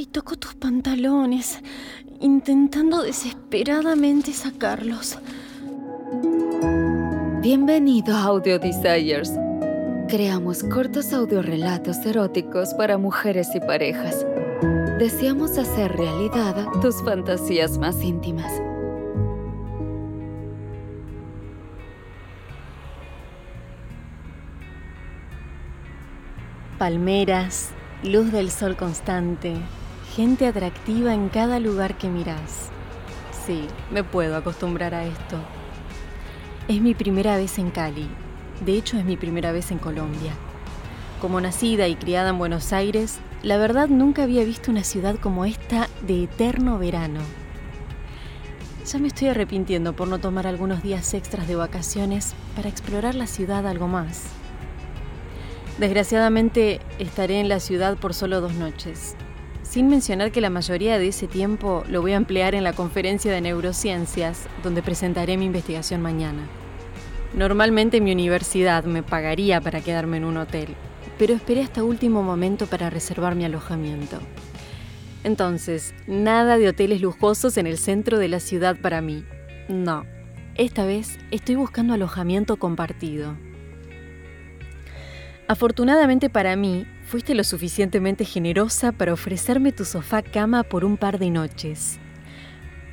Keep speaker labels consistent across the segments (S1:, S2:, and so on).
S1: Ay, toco tus pantalones, intentando desesperadamente sacarlos.
S2: Bienvenido a Audio Desires. Creamos cortos audiorelatos eróticos para mujeres y parejas. Deseamos hacer realidad tus fantasías más íntimas.
S1: Palmeras, luz del sol constante, gente atractiva en cada lugar que miras. Sí, me puedo acostumbrar a esto. Es mi primera vez en Cali. De hecho, es mi primera vez en Colombia. Como nacida y criada en Buenos Aires, la verdad nunca había visto una ciudad como esta de eterno verano. Ya me estoy arrepintiendo por no tomar algunos días extras de vacaciones para explorar la ciudad algo más. Desgraciadamente estaré en la ciudad por solo dos noches, sin mencionar que la mayoría de ese tiempo lo voy a emplear en la conferencia de neurociencias, donde presentaré mi investigación mañana. Normalmente mi universidad me pagaría para quedarme en un hotel, pero esperé hasta último momento para reservar mi alojamiento. Entonces, nada de hoteles lujosos en el centro de la ciudad para mí. No, esta vez estoy buscando alojamiento compartido. Afortunadamente para mí, fuiste lo suficientemente generosa para ofrecerme tu sofá cama por un par de noches.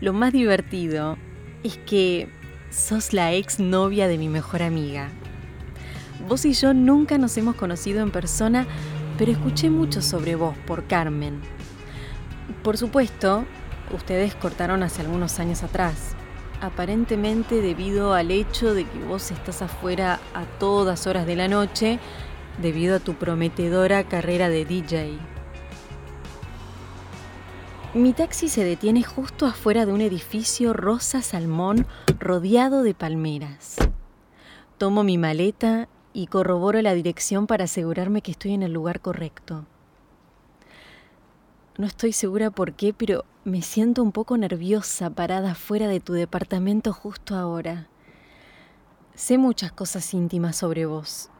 S1: Lo más divertido es que sos la ex novia de mi mejor amiga. Vos y yo nunca nos hemos conocido en persona, pero escuché mucho sobre vos por Carmen. Por supuesto, ustedes cortaron hace algunos años atrás, aparentemente debido al hecho de que vos estás afuera a todas horas de la noche debido a tu prometedora carrera de DJ. Mi taxi se detiene justo afuera de un edificio rosa salmón rodeado de palmeras. Tomo mi maleta y corroboro la dirección para asegurarme que estoy en el lugar correcto. No estoy segura por qué, pero me siento un poco nerviosa parada fuera de tu departamento justo ahora. Sé muchas cosas íntimas sobre vos,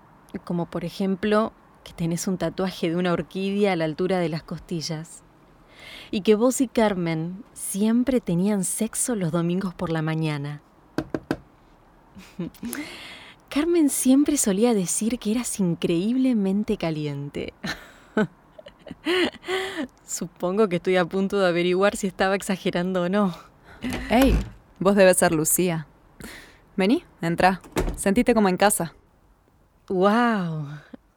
S1: como por ejemplo que tenés un tatuaje de una orquídea a la altura de las costillas, y que vos y Carmen siempre tenían sexo los domingos por la mañana. Carmen siempre solía decir que eras increíblemente caliente. Supongo que estoy a punto de averiguar si estaba exagerando o no.
S3: Hey, vos debes ser Lucía. Vení, entra. Sentite como en casa.
S1: ¡Wow!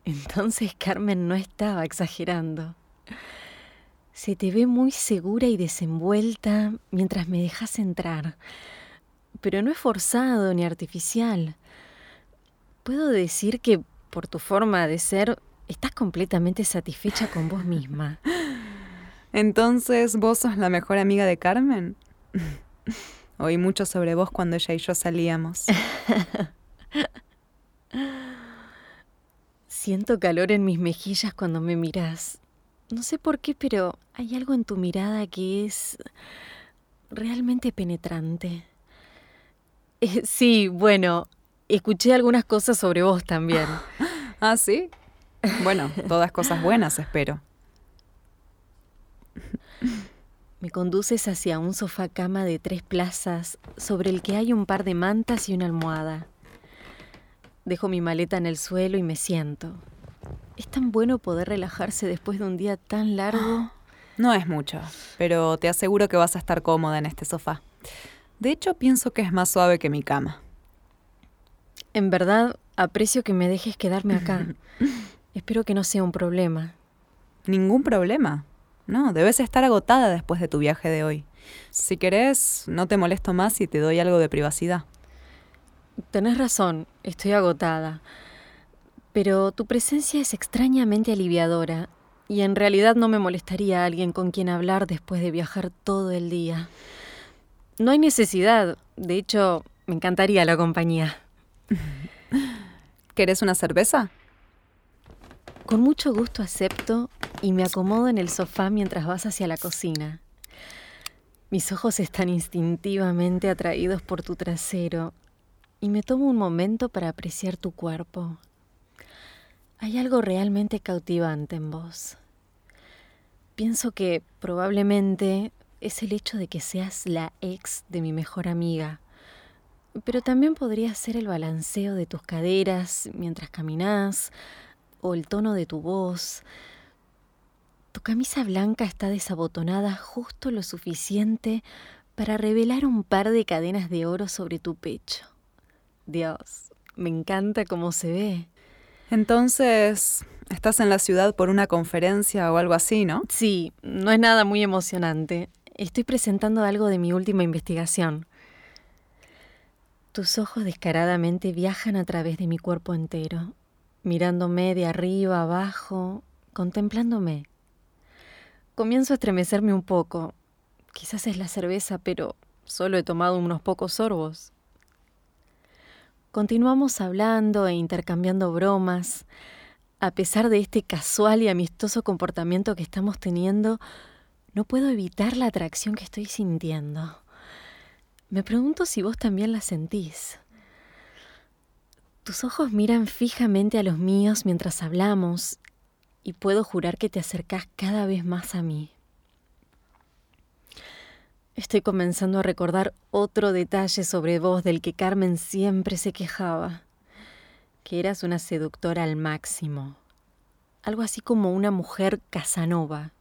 S1: Entonces Carmen no estaba exagerando. Se te ve muy segura y desenvuelta mientras me dejas entrar. Pero no es forzado ni artificial. Puedo decir que, por tu forma de ser, estás completamente satisfecha con vos misma.
S3: Entonces, ¿vos sos la mejor amiga de Carmen? Oí mucho sobre vos cuando ella y yo salíamos.
S1: Siento calor en mis mejillas cuando me miras. No sé por qué, pero hay algo en tu mirada que es realmente penetrante. Eh, sí, bueno, escuché algunas cosas sobre vos también.
S3: ¿Ah, sí? Bueno, todas cosas buenas, espero.
S1: Me conduces hacia un sofá cama de tres plazas sobre el que hay un par de mantas y una almohada. Dejo mi maleta en el suelo y me siento. Es tan bueno poder relajarse después de un día tan largo.
S3: No es mucho, pero te aseguro que vas a estar cómoda en este sofá. De hecho, pienso que es más suave que mi cama.
S1: En verdad, aprecio que me dejes quedarme acá. Espero que no sea un problema.
S3: Ningún problema. No, debes estar agotada después de tu viaje de hoy. Si querés, no te molesto más y te doy algo de privacidad.
S1: Tenés razón, estoy agotada. Pero tu presencia es extrañamente aliviadora y en realidad no me molestaría alguien con quien hablar después de viajar todo el día. No hay necesidad, de hecho, me encantaría la compañía.
S3: ¿Querés una cerveza?
S1: Con mucho gusto acepto y me acomodo en el sofá mientras vas hacia la cocina. Mis ojos están instintivamente atraídos por tu trasero y me tomo un momento para apreciar tu cuerpo. Hay algo realmente cautivante en vos. Pienso que probablemente es el hecho de que seas la ex de mi mejor amiga. Pero también podría ser el balanceo de tus caderas mientras caminas o el tono de tu voz. Tu camisa blanca está desabotonada justo lo suficiente para revelar un par de cadenas de oro sobre tu pecho. Dios, me encanta cómo se ve.
S3: Entonces, estás en la ciudad por una conferencia o algo así, ¿no?
S1: Sí, no es nada muy emocionante. Estoy presentando algo de mi última investigación. Tus ojos descaradamente viajan a través de mi cuerpo entero, mirándome de arriba abajo, contemplándome. Comienzo a estremecerme un poco. Quizás es la cerveza, pero solo he tomado unos pocos sorbos. Continuamos hablando e intercambiando bromas. A pesar de este casual y amistoso comportamiento que estamos teniendo, no puedo evitar la atracción que estoy sintiendo. Me pregunto si vos también la sentís. Tus ojos miran fijamente a los míos mientras hablamos y puedo jurar que te acercás cada vez más a mí. Estoy comenzando a recordar otro detalle sobre vos del que Carmen siempre se quejaba, que eras una seductora al máximo, algo así como una mujer casanova.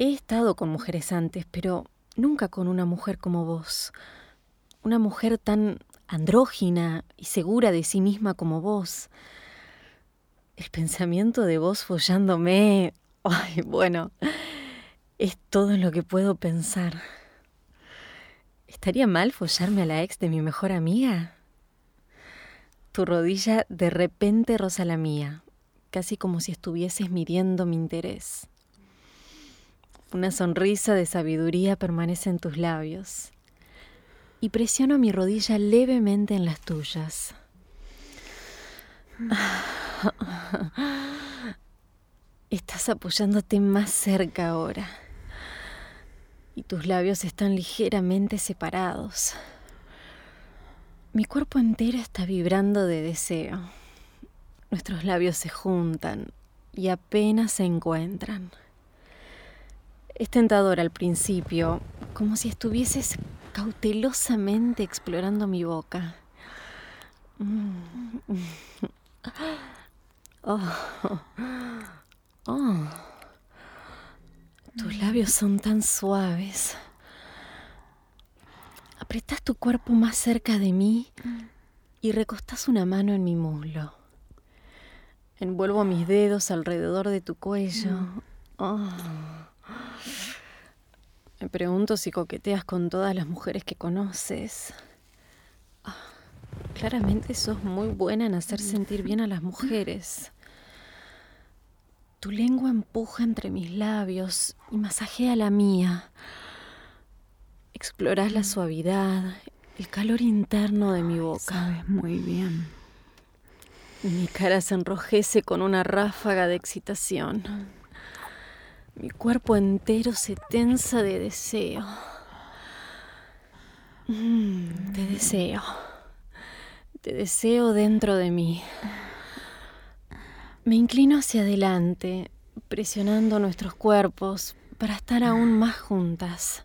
S1: He estado con mujeres antes, pero nunca con una mujer como vos. Una mujer tan andrógina y segura de sí misma como vos. El pensamiento de vos follándome... Ay, bueno, es todo lo que puedo pensar. ¿Estaría mal follarme a la ex de mi mejor amiga? Tu rodilla de repente roza la mía, casi como si estuvieses midiendo mi interés. Una sonrisa de sabiduría permanece en tus labios. Y presiono mi rodilla levemente en las tuyas. Estás apoyándote más cerca ahora. Y tus labios están ligeramente separados. Mi cuerpo entero está vibrando de deseo. Nuestros labios se juntan y apenas se encuentran. Es tentador al principio, como si estuvieses cautelosamente explorando mi boca. Mm. Oh. Oh. Tus labios son tan suaves. Apretás tu cuerpo más cerca de mí y recostás una mano en mi muslo. Envuelvo mis dedos alrededor de tu cuello. Oh. Me pregunto si coqueteas con todas las mujeres que conoces. Ah, claramente sos muy buena en hacer sentir bien a las mujeres. Tu lengua empuja entre mis labios y masajea la mía. Explorás la suavidad, el calor interno de mi boca.
S3: Sabes muy bien.
S1: Mi cara se enrojece con una ráfaga de excitación. Mi cuerpo entero se tensa de deseo. Mm, te deseo. Te deseo dentro de mí. Me inclino hacia adelante, presionando nuestros cuerpos para estar aún más juntas.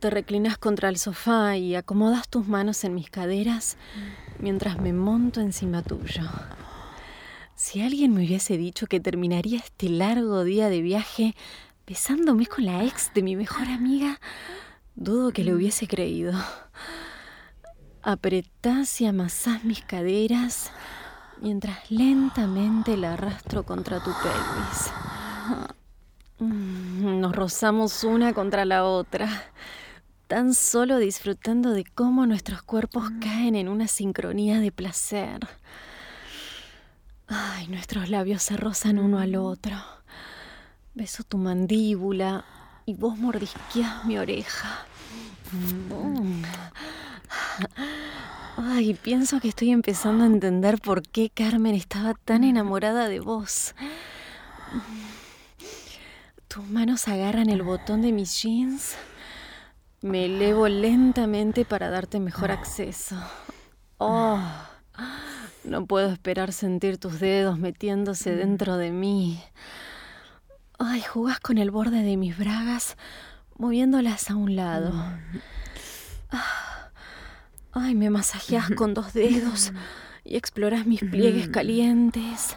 S1: Te reclinas contra el sofá y acomodas tus manos en mis caderas mientras me monto encima tuyo. Si alguien me hubiese dicho que terminaría este largo día de viaje besándome con la ex de mi mejor amiga, dudo que le hubiese creído. Apretás y amasás mis caderas mientras lentamente la arrastro contra tu pelvis. Mm, nos rozamos una contra la otra, tan solo disfrutando de cómo nuestros cuerpos caen en una sincronía de placer. Ay, nuestros labios se rozan uno al otro. Beso tu mandíbula y vos mordisqueas mi oreja. Mm. Ay, pienso que estoy empezando a entender por qué Carmen estaba tan enamorada de vos. Tus manos agarran el botón de mis jeans. Me elevo lentamente para darte mejor acceso. Oh, No puedo esperar sentir tus dedos metiéndose dentro de mí. Ay, jugás con el borde de mis bragas, moviéndolas a un lado. Ah, ay, me masajeas con dos dedos y exploras mis pliegues calientes,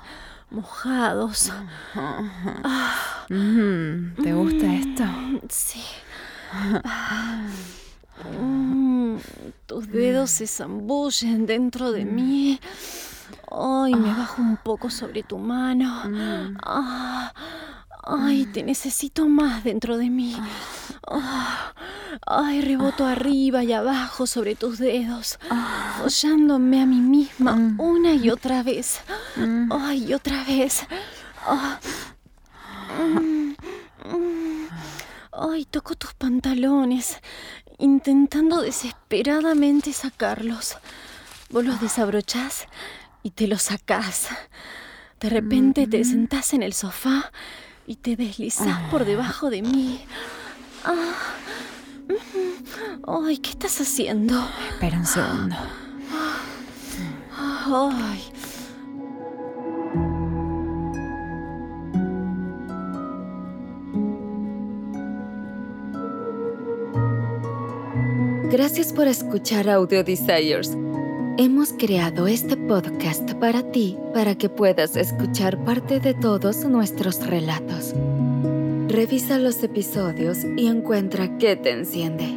S1: mojados.
S3: Ah. ¿Te gusta esto?
S1: Sí. Mm, tus dedos se zambullen dentro de mí. Ay, me bajo un poco sobre tu mano. Ah, ay, te necesito más dentro de mí. Ah, ay, reboto arriba y abajo sobre tus dedos, follándome a mí misma una y otra vez. Ay, y otra vez. Mm, mm. Ay, toco tus pantalones, intentando desesperadamente sacarlos. Vos los desabrochás y te los sacás. De repente te sentás en el sofá y te deslizás por debajo de mí. Ah, ay, ¿qué estás haciendo?
S3: Espera un segundo.
S1: Ay.
S2: Gracias por escuchar Audio Desires. Hemos creado este podcast para ti para que puedas escuchar parte de todos nuestros relatos. Revisa los episodios y encuentra qué te enciende.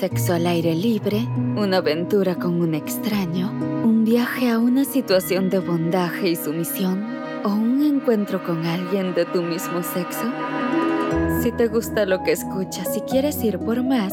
S2: Sexo al aire libre, una aventura con un extraño, un viaje a una situación de bondaje y sumisión o un encuentro con alguien de tu mismo sexo. Si te gusta lo que escuchas y quieres ir por más,